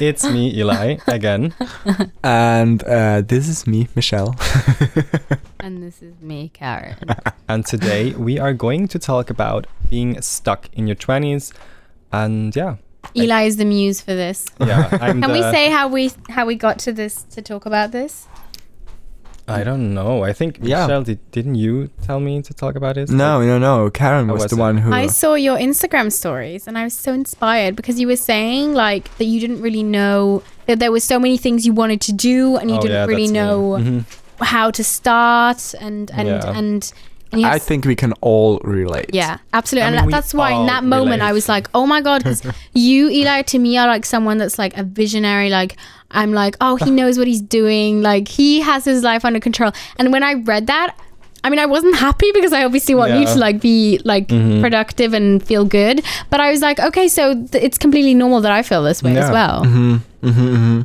It's me, Eli, again. And uh, this is me, Michelle. And this is me, Karen. And today we are going to talk about being stuck in your 20s. And yeah, Eli is the muse for this. yeah. I'm Can we say how we how we got to this to talk about this? I don't know. I think, Yeah. Michelle, did, didn't you tell me to talk about it? no, no, no. Karen was, was the it? one who. I saw your Instagram stories and I was so inspired because you were saying like that you didn't really know that there were so many things you wanted to do and you Oh, didn't yeah, really that's me. know Mhm. how to start and and Yeah. and, and I think we can all relate. Yeah, absolutely. I and mean, that- that's why in that moment I was like, oh my God, because you, Eli, to me are like someone that's like a visionary. Like, I'm like, oh, he knows what he's doing. Like, he has his life under control. And when I read that, I mean, I wasn't happy because I obviously want you to like be like Mhm. productive and feel good. But I was like, okay, so th- it's completely normal that I feel this way as Yeah. well. hmm hmm hmm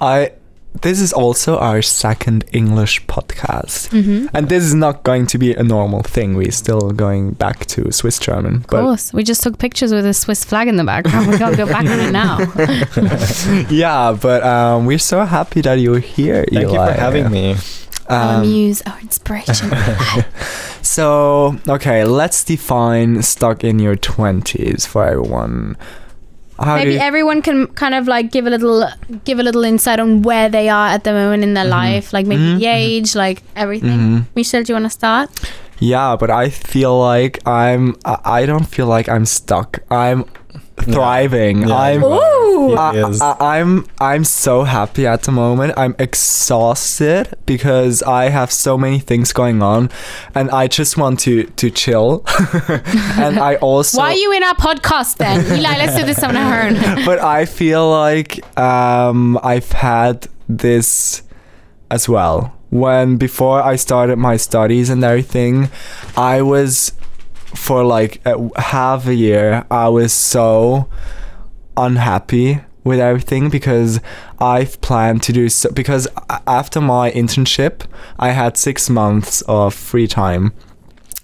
I. This is also our second English podcast, hmm and this is not going to be a normal thing. We're still going back to Swiss German, Of course. We just took pictures with a Swiss flag in the background. We can't go back on it now. yeah, but um, we're so happy that you're here. Thank you for having me. our Um, muse, our inspiration. So, okay, let's define stuck in your 20s for everyone. How maybe everyone can kind of like give a little give a little insight on where they are at the moment in their Mhm. life like maybe Mhm, the age like everything Mhm. michelle do you want to start Yeah, but I feel like I'm I don't feel like I'm stuck. I'm thriving. Yeah, I'm. Ooh. I, is. I, I'm I'm so happy at the moment. I'm exhausted because I have so many things going on, and I just want to to chill. and I also why are you in our podcast then eli let's do this on our own but I feel like um, I've had this as well. When before I started my studies and everything, I was for like a, half a year. I was so unhappy with everything because I've planned to do so. Because after my internship, I had six months of free time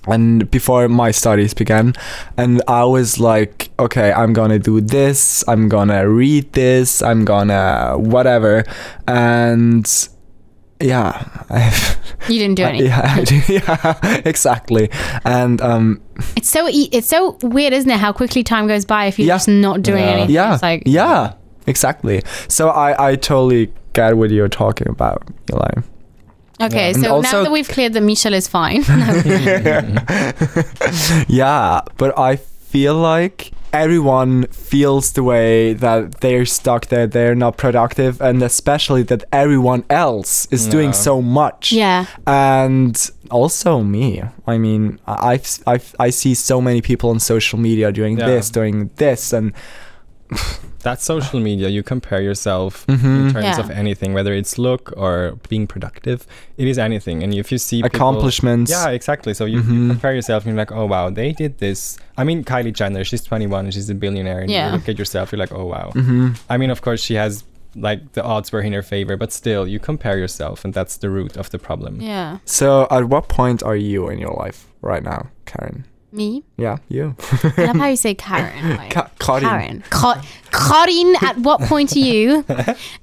and before my studies began and i was like okay i'm gonna do this i'm gonna read this i'm gonna whatever and yeah I've, you didn't do anything yeah, I do- yeah exactly. And um it's so e- it's so weird isn't it how quickly time goes by if you're Yeah. just not doing Yeah. anything. Yeah. It's like yeah exactly. So i i totally get what you're talking about eli. Okay And so now also- that we've cleared that michelle is fine. Yeah, but I feel like everyone feels the way that they're stuck there, they're not productive, and especially that everyone else is doing so much. yeah And also me. I mean, I- I've, I've I see so many people on social media doing Yeah. this, doing this, and That's social media. You compare yourself Mhm. in terms Yeah. of anything, whether it's look or being productive. It is anything. And if you see people- accomplishments. Yeah, exactly. So you, Mhm. you compare yourself and you're like, oh wow, they did this. I mean, Kylie Jenner, she's 21 and she's a billionaire. And Yeah. you look at yourself, you're like, oh wow. hmm I mean, of course, she has like the odds were in her favor, but still, you compare yourself, and that's the root of the problem. yeah So, at what point are you in your life right now, Karen? Me Yeah, you. I love how you say Karen. Like, Ka- Karin. Karen. Ka- Karin, at what point are you?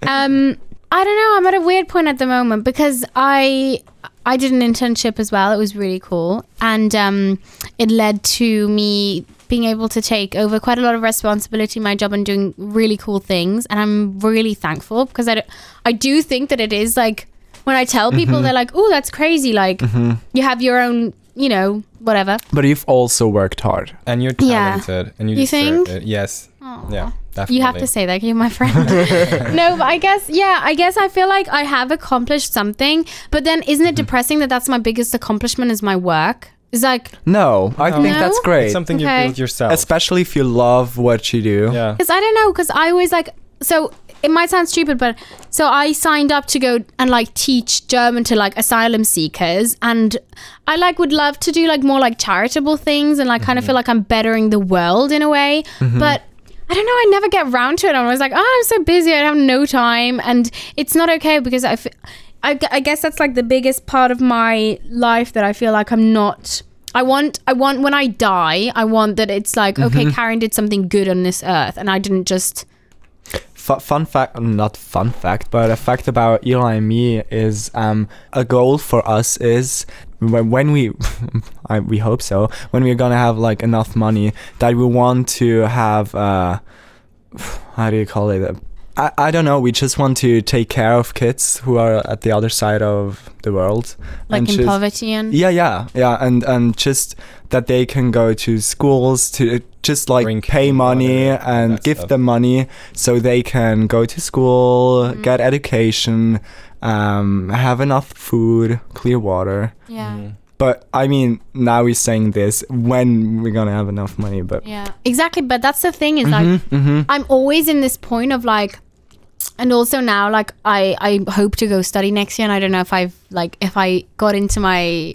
Um, I don't know. I'm at a weird point at the moment because I I did an internship as well. It was really cool, and um, it led to me being able to take over quite a lot of responsibility in my job and doing really cool things. And I'm really thankful because I I do think that it is like when I tell people, they're like, "Oh, that's crazy!" Like you have your own, you know, whatever. But you've also worked hard. And you're Yeah. talented, and you, You deserve think? it. Yes. Aw. Yeah. Definitely. You have to say that. You're my friend. no, but I guess, yeah, I guess I feel like I have accomplished something. But then isn't it mm-hmm. depressing that that's my biggest accomplishment is my work? It's like, No, I No. think that's great. It's something Okay. you build yourself. Especially if you love what you do. yeah. because I don't know, because I always like, so it might sound stupid, but so I signed up to go and like teach German to like asylum seekers. And I like would love to do like more like charitable things and like kind of mm-hmm. feel like I'm bettering the world in a way. Mm-hmm. But I don't know. I never get around to it. I'm always like, oh, I'm so busy. I have no time, and it's not okay because I, f- I, g- I guess that's like the biggest part of my life that I feel like I'm not. I want, I want when I die, I want that it's like, okay, mm-hmm. Karen did something good on this earth, and I didn't just fu- fun fact, not fun fact, but a fact about Eli and me is um, a goal for us is when, when we, I, we hope so, when we're gonna have like enough money that we want to have, uh, how do you call it? I, I don't know. We just want to take care of kids who are at the other side of the world. Like and in just- poverty and Yeah, yeah, yeah, and and just that they can go to schools to just like Drink pay money water, and give stuff. them money so they can go to school, Mm. get education, um, have enough food, clear water. yeah. Mm. But I mean, now we're saying this when we're gonna have enough money. But Yeah, exactly. But that's the thing is like Mhm, mhm. I'm always in this point of like, and also now like I I hope to go study next year, and I don't know if I've like if I got into my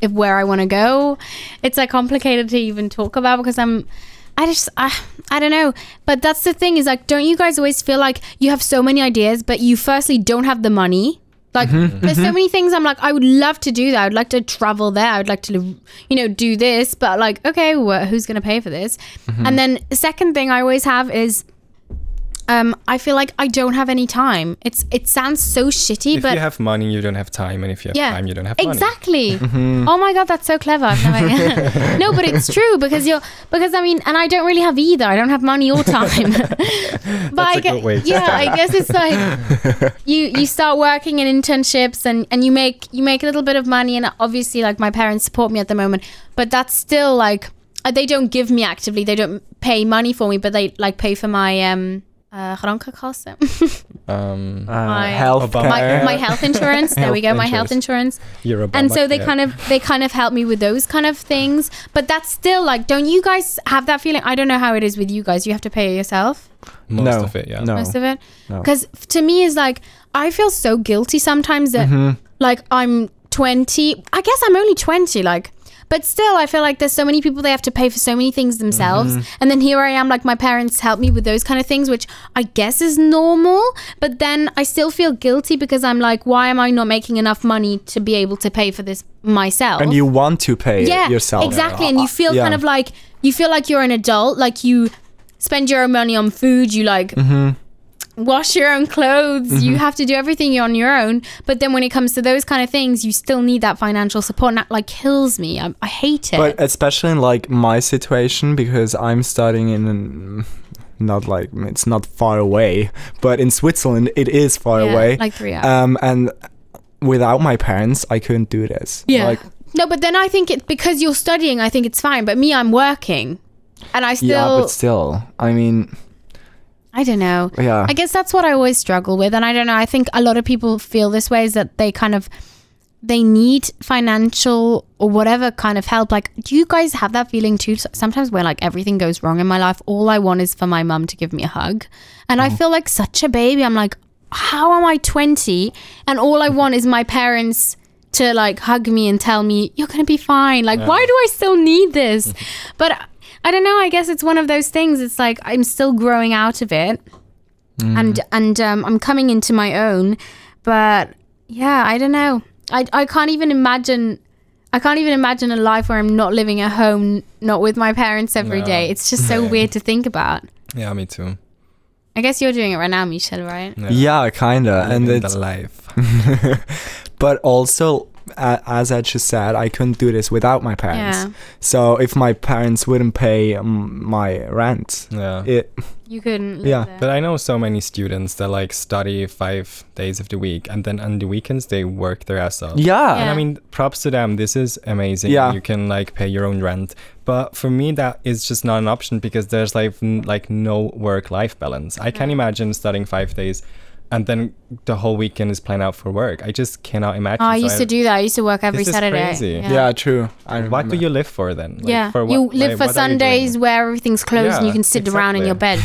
if where I want to go. It's like complicated to even talk about because I'm. I just I, I don't know, but that's the thing is like, don't you guys always feel like you have so many ideas, but you firstly don't have the money. Like, mm-hmm. there's so mm-hmm. many things I'm like, I would love to do that. I'd like to travel there. I'd like to, you know, do this. But like, okay, wh- who's going to pay for this? Mm-hmm. And then second thing I always have is, um, I feel like I don't have any time. It's it sounds so shitty, If but if you have money, you don't have time, and if you have yeah, time, you don't have money. exactly. Mm-hmm. Oh my god, that's so clever. I've no, but it's true because you're because I mean, and I don't really have either. I don't have money or time. but I a gue- good way to yeah, I guess it's like you you start working in internships and and you make you make a little bit of money, and obviously like my parents support me at the moment, but that's still like uh, they don't give me actively. They don't pay money for me, but they like pay for my um. Uh, krankenkasse. Um, Uh, My- health Obama- my, my health insurance. There we go. Health My health insurance you're and so they Obamacare. kind of they kind of help me with those kind of things but that's still like don't you guys have that feeling i don't know how it is with you guys you have to pay yourself most no, of it. Yeah. no. most of it No. because to me is like i feel so guilty sometimes that Mhm. like i'm 20 i guess i'm only 20 like but still i feel like there's so many people they have to pay for so many things themselves and then here i am like my parents help me with those kind of things which i guess is normal but then i still feel guilty because i'm like why am i not making enough money to be able to pay for this myself and you want to pay yeah yourself. exactly and you feel Yeah. kind of like you feel like you're an adult like you spend your own money on food you like Mm-hmm. Wash your own clothes. You have to do everything on your own. But then when it comes to those kind of things you still need that financial support and that like kills me. I, I hate it. But especially in like my situation because I'm studying in an, not like it's not far away, but in Switzerland it is far Yeah, away. like three hours. Um, and without my parents, I couldn't do this. yeah. Like, no but then i think it because you're studying i think it's fine. But me i'm working. And i still yeah, but still, I mean, i don't know yeah. I guess that's what I always struggle with, and I don't know. I think a lot of people feel this way is that they kind of they need financial or whatever kind of help. Like, do you guys have that feeling too? Sometimes where like everything goes wrong in my life, all I want is for my mum to give me a hug, and I mm. feel like such a baby. I'm like, how am I 20 and all I want is my parents to like hug me and tell me you're gonna be fine. Like, why do I still need this? Mm-hmm. but I don't know. I guess it's one of those things. It's like I'm still growing out of it and and um, I'm coming into my own. But yeah, I don't know. I I can't even imagine. I can't even imagine a life where I'm not living at home, not with my parents every day. No. It's just so Yeah. weird to think about. Yeah, me too. I guess you're doing it right now, Michelle, right? yeah, kinda, and it's the life. but also uh, as I just said, I couldn't do this without my parents. Yeah, So if my parents wouldn't pay um, my rent, Yeah. it you couldn't. Live Yeah. there. But I know so many students that like study five days of the week and then on the weekends they work their ass off. yeah, And I mean, props to them. This is amazing. Yeah. You can like pay your own rent. But for me, that is just not an option because there's like n- like no work-life balance. I can imagine studying five days, and then the whole weekend is planned out for work. I just cannot imagine. Oh, I So used to do that. I used to work every This is Saturday. crazy. yeah, true. I What do you live for then? Like, yeah, For what, you live like, for what Sundays where everything's closed and you can sit around in your bed.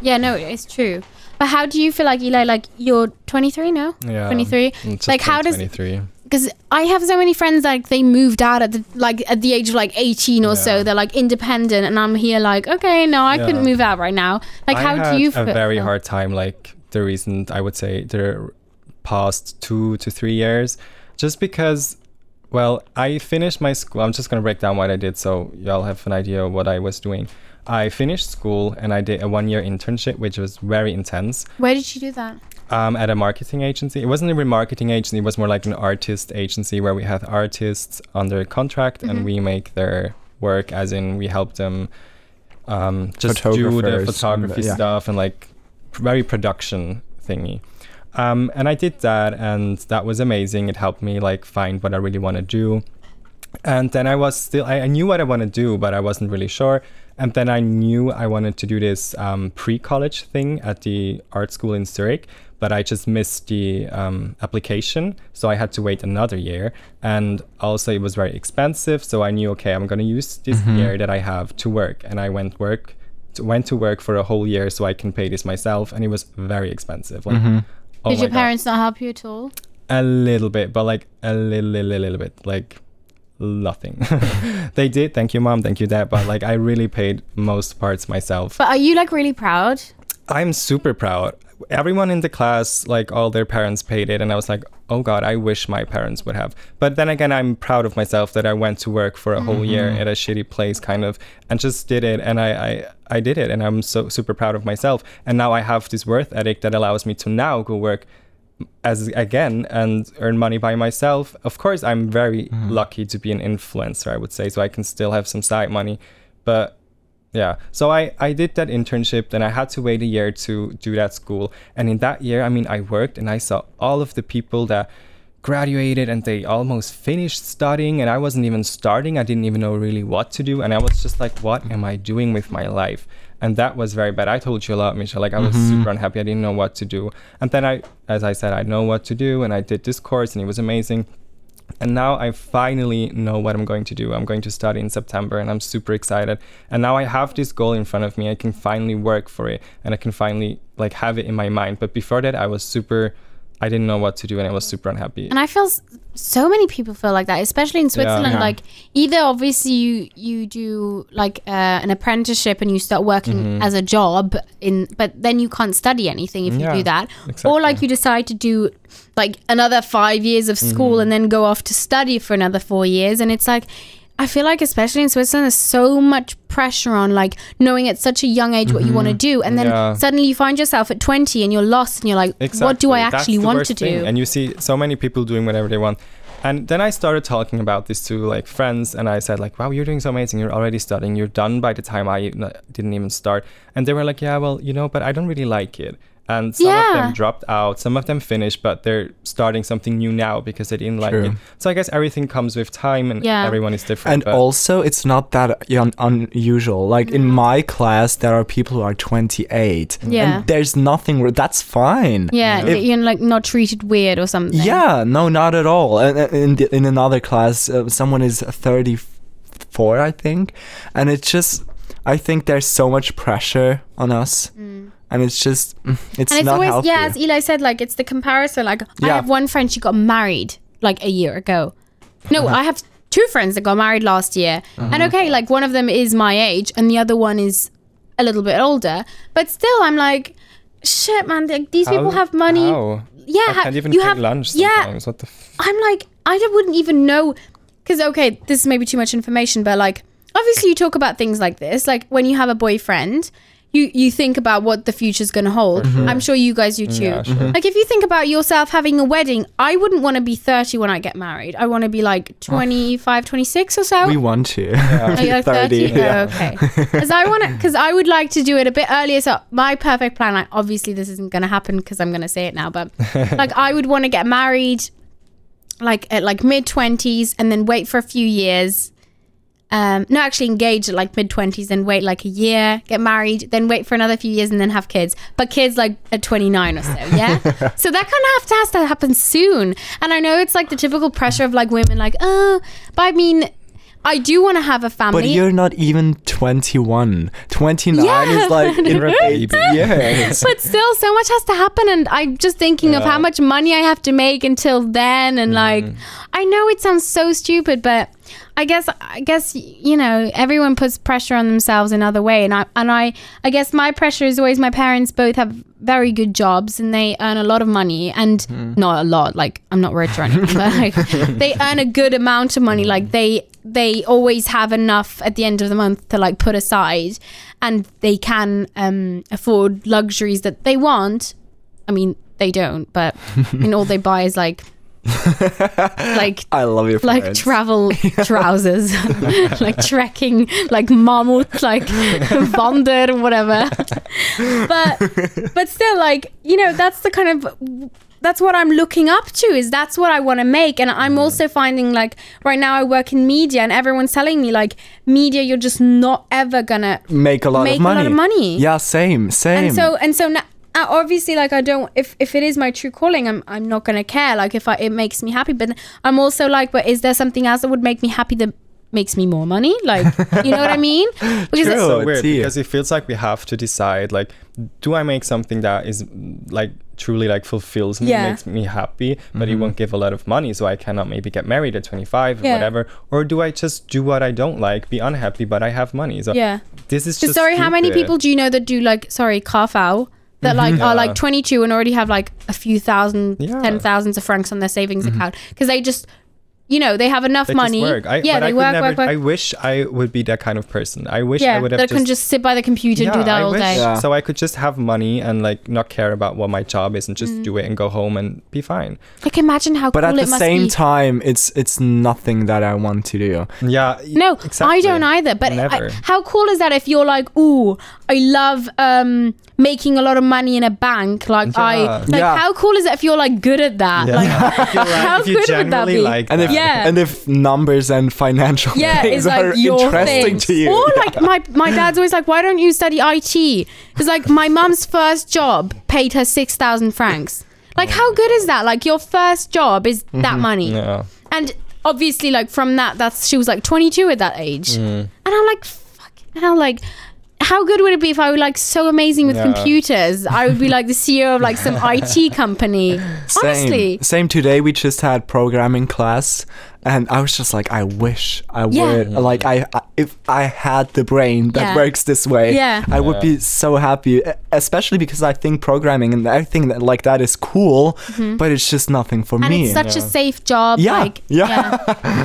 Yeah, no, it's true. But how do you feel like Eli? Like you're 23 now, Yeah. 23. Mm, Like, how turned does- 23? Because I have so many friends like they moved out at the like at the age of like 18 or so. They're like independent, and I'm here like okay, no, I couldn't move out right now. Like, I how had do you a feel? very hard time like the recent i would say the past two to three years just because well i finished my school i'm just going to break down what i did so y'all have an idea of what i was doing I finished school and I did a one year internship, which was very intense Where did you do that? um, at a marketing agency. It wasn't even a marketing agency, it was more like an artist agency where we had artists under contract and we make their work, as in we help them um, just do the Photographers and, photography yeah. stuff and like very production thingy. Um, and I did that, and that was amazing. It helped me like find what I really want to do. And then I was still, I, I knew what I want to do, but I wasn't really sure. And then I knew I wanted to do this um, pre college thing at the art school in Zurich, but I just missed the um, application. So I had to wait another year. And also, it was very expensive. So I knew, okay, I'm going to use this year that I have to work. And I went work. To, went to work for a whole year so I can pay this myself, and it was very expensive. Like, mm-hmm. oh did my your God. parents not help you at all? A little bit, but like a little, little, little bit, like nothing. they did. Thank you, mom. Thank you, dad. But like, I really paid most parts myself. But are you like really proud? I'm super proud. Everyone in the class, like all their parents paid it, and I was like, oh god, I wish my parents would have. But then again, I'm proud of myself that I went to work for a whole mm-hmm. year at a shitty place, kind of, and just did it, and I, I, I did it, and I'm so super proud of myself. And now I have this worth ethic that allows me to now go work as again and earn money by myself. Of course, I'm very mm-hmm. lucky to be an influencer, I would say, so I can still have some side money. But yeah, so I I did that internship, then I had to wait a year to do that school, and in that year, I mean, I worked and I saw all of the people that graduated and they almost finished studying and I wasn't even starting. I didn't even know really what to do. And I was just like what am I doing with my life? And that was very bad. I told you a lot Michelle. Like I was mm-hmm. super unhappy. I didn't know what to do. And then I as I said I know what to do. And I did this course and it was amazing and now I finally know what I'm going to do. I'm going to study in September and I'm super excited. And now I have this goal in front of me. I can finally work for it and I can finally like have it in my mind. But before that I was super I didn't know what to do and I was super unhappy. And I feel s- so many people feel like that, especially in Switzerland. Yeah. Like either obviously you you do like uh, an apprenticeship and you start working as a job in, but then you can't study anything if you Mm-hmm. Yeah, do that, or like you decide to do like another five years of school Mm-hmm. and then go off to study for another four years, and it's like. I feel like, especially in Switzerland, there's so much pressure on like knowing at such a young age what you want to do, and then Mm-hmm. Yeah. suddenly you find yourself at 20 and you're lost, and you're like, what do I actually want to do? thing. And you see so many people doing whatever they want. And then I started talking about this to like friends, and I said like, "Wow, you're doing so amazing. You're already studying. You're done by the time I didn't even start." And they were like, "Yeah, well, you know, but I don't really like it." And some of them dropped out. Some of them finished, but they're starting something new now because they didn't like True. it. So I guess everything comes with time, and Yeah. everyone is different. And but- also, it's not that un- unusual. Like in my class, there are people who are 28. Yeah. And there's nothing, wr- that's fine. Yeah, If- you're like not treated weird or something. Yeah, no, not at all. And uh, in the, in another class, uh, someone is 34, I think, and it's just, I think there's so much pressure on us, and it's just, mm, it's and it's not always healthy. yeah, as Eli said, like it's the comparison. Like I have one friend, she got married like a year ago. No, Uh-huh. I have two friends that got married last year, and okay, like one of them is my age, and the other one is a little bit older. But still, I'm like, shit, man. Like, these people have money. How? Yeah, I ha- can't even you take have lunch Yeah, sometimes. What the? F- I'm like, I wouldn't even know. Because, okay, this is maybe too much information, but like, obviously, you talk about things like this. Like, when you have a boyfriend, you, you think about what the future's going to hold. Mm-hmm. I'm sure you guys do mm, too. Yeah, sure. Like, if you think about yourself having a wedding, I wouldn't want to be 30 when I get married. I want to be like 25, 26 or so. we want to. Are you like 30? 30, yeah. Oh, okay. Because I want to, because I would like to do it a bit earlier. So my perfect plan, like obviously this isn't going to happen because I'm going to say it now, but like I would want to get married, like at like mid twenties, and then wait for a few years. Um, no, actually engage at like mid twenties, then wait like a year, get married, then wait for another few years, and then have kids. But kids like at twenty nine or so, yeah. so that kind of have to has to happen soon. And I know it's like the typical pressure of like women, like, oh, but I mean, I do want to have a family. But you're not even 21. 29 Yeah. is like in a baby. years. but still so much has to happen and i'm just thinking of how much money i have to make until then and like i know it sounds so stupid but i guess i guess you know everyone puts pressure on themselves in other way and i and i i guess my pressure is always my parents both have very good jobs and they earn a lot of money and not a lot like i'm not rich or anything but like they earn a good amount of money like they they always have enough at the end of the month to like put aside and they can um afford luxuries that they want. I mean they don't but I mean all they buy is like like I love your like parents. travel trousers, like trekking, like mammoth, like wander, whatever. but but still, like you know, that's the kind of that's what I'm looking up to. Is that's what I want to make, and I'm mm. also finding like right now I work in media, and everyone's telling me like media, you're just not ever gonna make a lot make of money. a lot of money. Yeah, same, same. And so and so now. Uh, Obviously, like I don't. If if it is my true calling, I'm I'm not gonna care. Like if I, it makes me happy, but I'm also like, but is there something else that would make me happy that makes me more money? Like, you know what I mean? Because True. It's so weird tea. because it feels like we have to decide like do I make something that is like truly like fulfills me Yeah. makes me happy but Mm-hmm. it won't give a lot of money so I cannot maybe get married at 25 or Yeah. whatever or do I just do what I don't like be unhappy but I have money so yeah. this is So just sorry, how many people do you know that do like sorry kafao that like are like 22 and already have like a few thousand, Yeah. ten thousands of francs on their savings account because they just, you know, they have enough They money. work. I, yeah, they I work, never, work, work. I wish I would be that kind of person. I wish I yeah, would that have can just sit by the computer and do that I all wish day. Yeah. So I could just have money and like not care about what my job is and just Mm. do it and go home and be fine. Like imagine how but cool at it the must same be. time, it's it's nothing that I want to do. Yeah. No, exactly. I don't either. But I, how cool is that if you're like, ooh, I love um making a lot of money in a bank. Like I like Yeah. how cool is it if you're like good at that? Yeah. Like If how if good would that be? like And if. Yeah. and if numbers and financial yeah, things it's like are your interesting thing. to you. Or like my my dad's always like, why don't you study IT? Because like my mum's first job paid her six thousand francs. Like how good is that? Like your first job is that money. Yeah. And obviously, like from that, that's she was like 22 at that age, Mm. and I'm like, fucking hell, like. How good would it be if I were like so amazing with Yeah. computers? I would be like the CEO of like some IT company. Same. Honestly, Same today. We just had programming class, and I was just like, I wish I Yeah. would like I, I if I had the brain that Yeah. works this way. Yeah. I would be so happy, especially because I think programming and everything that like that is cool, but it's just nothing for Mm-hmm. and me. it's such a safe job. Yeah, like yeah.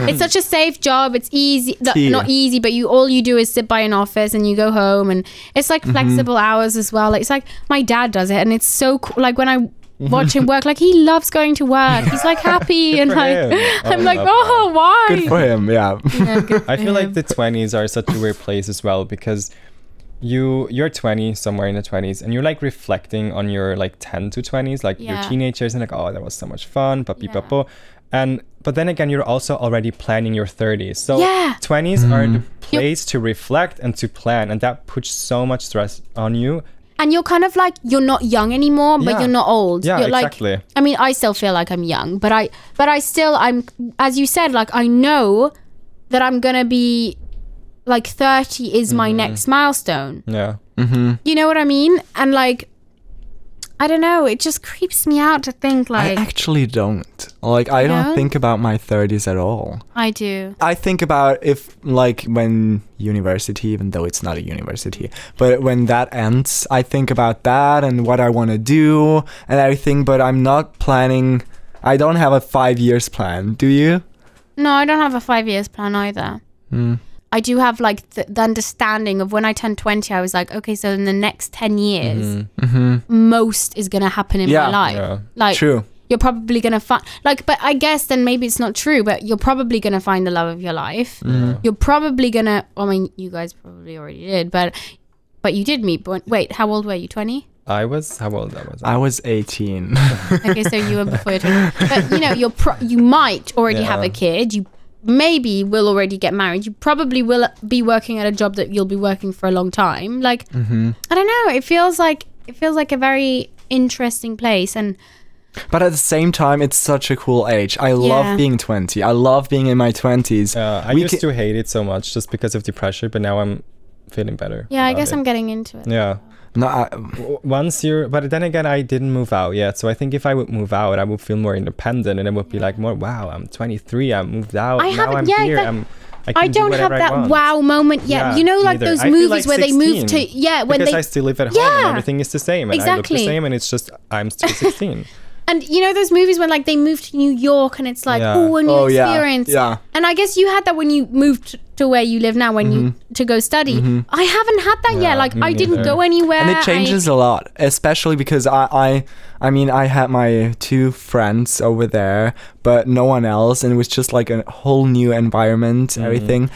it's such a safe job. It's easy, th- Tea. not easy, but you all you do is sit by an office and you go home, and it's like Mm-hmm. flexible hours as well. Like, it's like my dad does it, and it's so cool. Like when I Mm-hmm. watch him work, like he loves going to work. He's like happy and like him. Oh, I'm I like, love oh, why? Good for him. Yeah. Yeah, good I for feel like the 20s are such a weird place as well because you you're 20 somewhere in the 20s and you're like reflecting on your like 10 to 20s like your Yeah. teenagers and like oh that was so much fun but Yeah. yeah. and but then again you're also already planning your 30s so Yeah. 20s are the mm-hmm. place to reflect and to plan and that puts so much stress on you and you're kind of like you're not young anymore, but Yeah. you're not old. Yeah, you're exactly. Like, I mean, I still feel like I'm young, but I, but I still, I'm, as you said, like I know that I'm gonna be, like 30 is my Mm-hmm. next milestone. yeah You know what I mean? And like, I don't know. It just creeps me out to think like. I actually don't. Like I don't don't? think about my 30s at all. I do. I think about if like when university, even though it's not a university, but when that ends, I think about that and what I want to do and everything. But I'm not planning. I don't have a five years plan. Do you? No, I don't have a five years plan either. Hmm. I do have like the, the understanding of when I turned 20, I was like, okay, so in the next 10 years, most is going to happen in Mm-hmm. Yeah. my life. Yeah. Like, True. you're probably going to find, like, but I guess then maybe it's not true, but you're probably going to find the love of your life. Mm. You're probably going to, I mean, you guys probably already did, but, but you did meet, but wait, how old were you? 20? i was how old I was I I was 18. Okay, so you were before your 20. But, you know, you're pro- you might already have a kid. You maybe will already get married. You probably will be working at a job that you'll be working for a long time. Like, Mm-hmm. I don't know. It feels like it feels like a very interesting place, and but at the same time, it's such a cool age. I Yeah. love being 20. I love being in my 20s. uh, i We used ca- to hate it so much just because of the pressure but now i'm feeling better yeah, I guess it. I'm getting into it. yeah No, I, W- once you're but then again i didn't move out yet so i think if i would move out i would feel more independent and it would be like more wow i'm 23 i moved out I now haven't- i'm yeah, here that- i'm I, can I do don't have I that want. wow moment yet. Yeah, you know, like neither. those movies like where they move to yeah when because they I still live at home and everything is the same and I look the same and it's just I'm still 16. And you know those movies when like they move to New York and it's like Yeah. oh a new Oh, yeah. experience. Yeah. And I guess you had that when you moved to where you live now when you to go study. I haven't had that Yeah, yet. Like me I didn't neither. go anywhere. and it changes a lot especially because I, I i mean i had my two friends over there but no one else and it was just like a whole new environment Mm-hmm. everything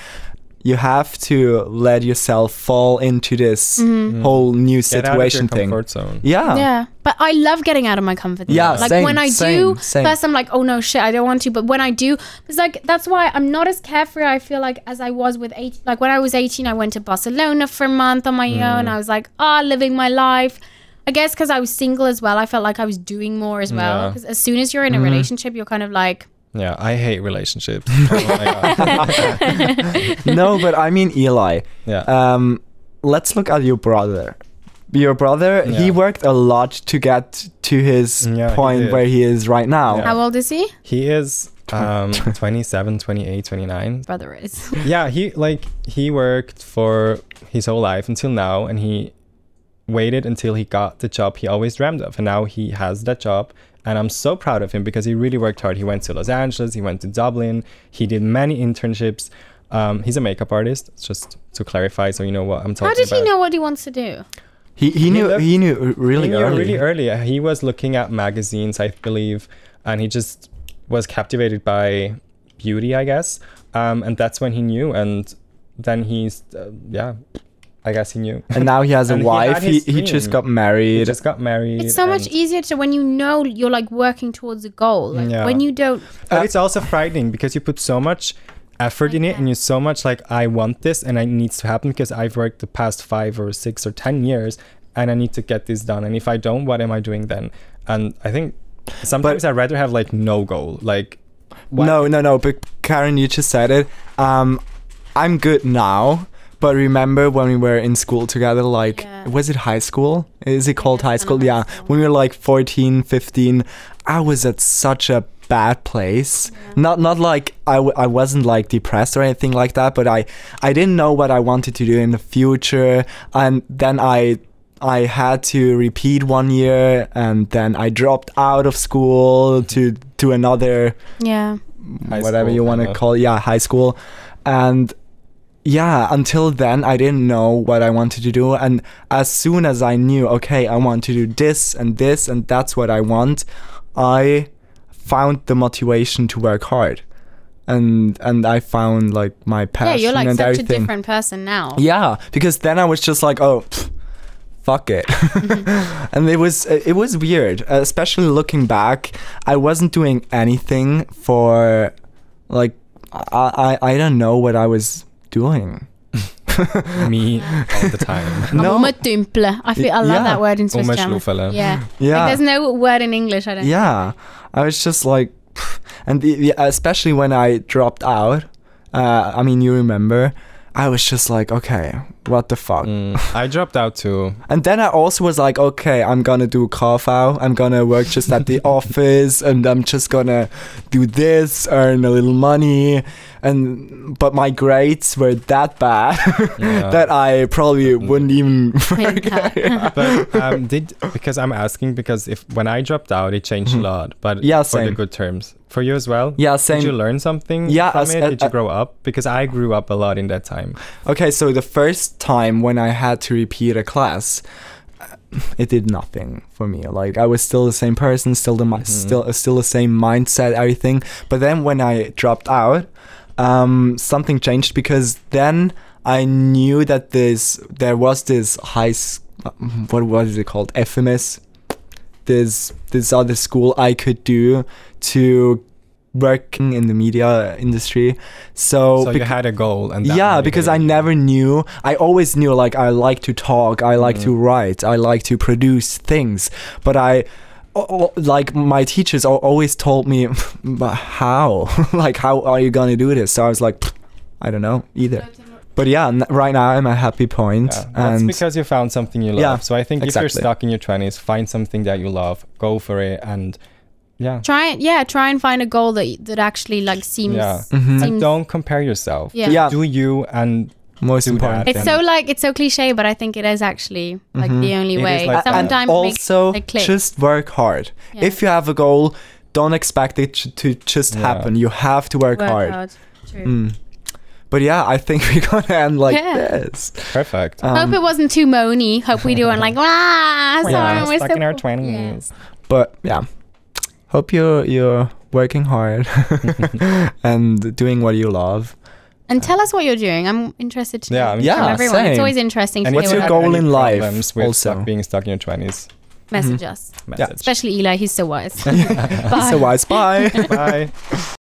you have to let yourself fall into this whole new Get out of your situation thing comfort zone. yeah Yeah, but I love getting out of my comfort zone. Yeah, like same, when I same, do, same. first I'm like, oh no, shit, I don't want to. But when I do, it's like that's why I'm not as carefree. I feel like as I was with eight. Like when I was 18, I went to Barcelona for a month on my Mm. own. I was like, ah, living my life. I guess because I was single as well, I felt like I was doing more as well. Yeah. Because as soon as you're in a Mm-hmm. relationship, you're kind of like, Yeah, I hate relationships. oh my God. no but i mean eli Yeah. um let's look at your brother your brother he worked a lot to get to his Yeah, point did. where he is right now Yeah. how old is he? he is um 27, 28, 29. Brother is. yeah he like he worked for his whole life until now and he waited until he got the job he always dreamed of and now he has that job and i'm so proud of him because he really worked hard. He went to los angeles he went to dublin he did many internships. Um, he's a makeup artist just to clarify so you know what i'm talking about. How did about. he know what he wants to do? he, he knew looked- he knew really he knew early. really early. He was looking at magazines i believe and he just was captivated by beauty i guess. Um, and that's when he knew and then he's uh, yeah i guess he knew and now he has a And he had wife. He, his he, just dream. got married. he just got married It's so much and- easier to when you know you're like working towards a goal. Like Yeah. when you don't. but it's also frightening because you put so much effort in it and you're so much like i want this and it needs to happen because i've worked the past five or six or ten years and i need to get this done and if i don't what am i doing then and i think sometimes i'd rather have like no goal like what- no, no, no. But Karen, you just said it. Um, I'm good now. But remember when we were in school together, like, Yeah. was it high school? Is it called Yeah, high school? kinda high Yeah. school. When we were like 14, 15, I was at such a bad place. Not not like I, w- I wasn't like depressed or anything like that, but I, I didn't know what I wanted to do in the future. And then I I had to repeat one year and then I dropped out of school to to another Yeah. High whatever you want to call it, yeah high school and yeah until then i didn't know what i wanted to do and as soon as i knew okay i want to do this and this and that's what i want i found the motivation to work hard. And and i found like my passion Yeah, you're like such a different person now. yeah because then i was just like oh pff, fuck it. Mm-hmm. And it was it was weird especially looking back i wasn't doing anything for like i i, I don't know what i was doing me all the time no Oma dumple. I feel I love Yeah. that word in Swiss German. Yeah. yeah Like, there's no word in English. I don't. yeah i was just like and the, the- especially when i dropped out uh i mean you remember i was just like okay what the fuck Mm, i dropped out too And then I also was like, okay, I'm gonna do carve I'm gonna work just at the office, and I'm just gonna do this, earn a little money, and but my grades were that bad Yeah. that I probably wouldn't even. work. Yeah. but um, did because I'm asking because if when I dropped out, it changed a lot, but Mm-hmm. Yeah, for the good terms. For you as well. Yeah, same. Did you learn something Yeah, from as- it? uh, Did you grow up? Because I grew up a lot in that time. Okay, so the first time when I had to repeat a class, it did nothing for me. Like I was still the same person, still the mi- still still the same mindset, everything. But then when I dropped out, um, something changed because then I knew that this there was this high what was it called FMS. This this other school I could do to working in the media industry. So, So you had a goal, and that yeah because i never knew. I always knew like i like to talk i like mm-hmm. to write i like to produce things. But i like my teachers always told me but how? Like how are you gonna do this? So i was like i don't know either. But yeah n- right now i'm at a happy point Yeah, that's and because you found something you love. Yeah, so I think if you're stuck in your twenties, find something that you love, go for it, and yeah, Try it. Yeah. Try and find a goal that that actually like seems. Yeah. Mhm. seems and don't compare yourself. Yeah. Yeah. Do you and most important. It's so like it's so cliche, but I think it is actually like Mhm. the only It is way. like Sometimes it makes also it click. just work hard. Yeah. If you have a goal, don't expect it to just Yeah. happen. You have to work, hard. True. Mm. But yeah, I think we're gonna end like Yeah. this. Perfect. Um, Hope it wasn't too moany. Hope we doing like ah sorry Yeah. we're stuck so in our cool." twenties. but yeah, hope you're you're working hard and doing what you love. And tell us what you're doing. I'm interested to Yeah, know I'm Yeah, from everyone. It's always interesting And hear what's if your have goal in life With also? stuck, being stuck in your twenties. message mm-hmm. us. Message. Especially Eli, he's so wise. He's so wise. Bye. Bye.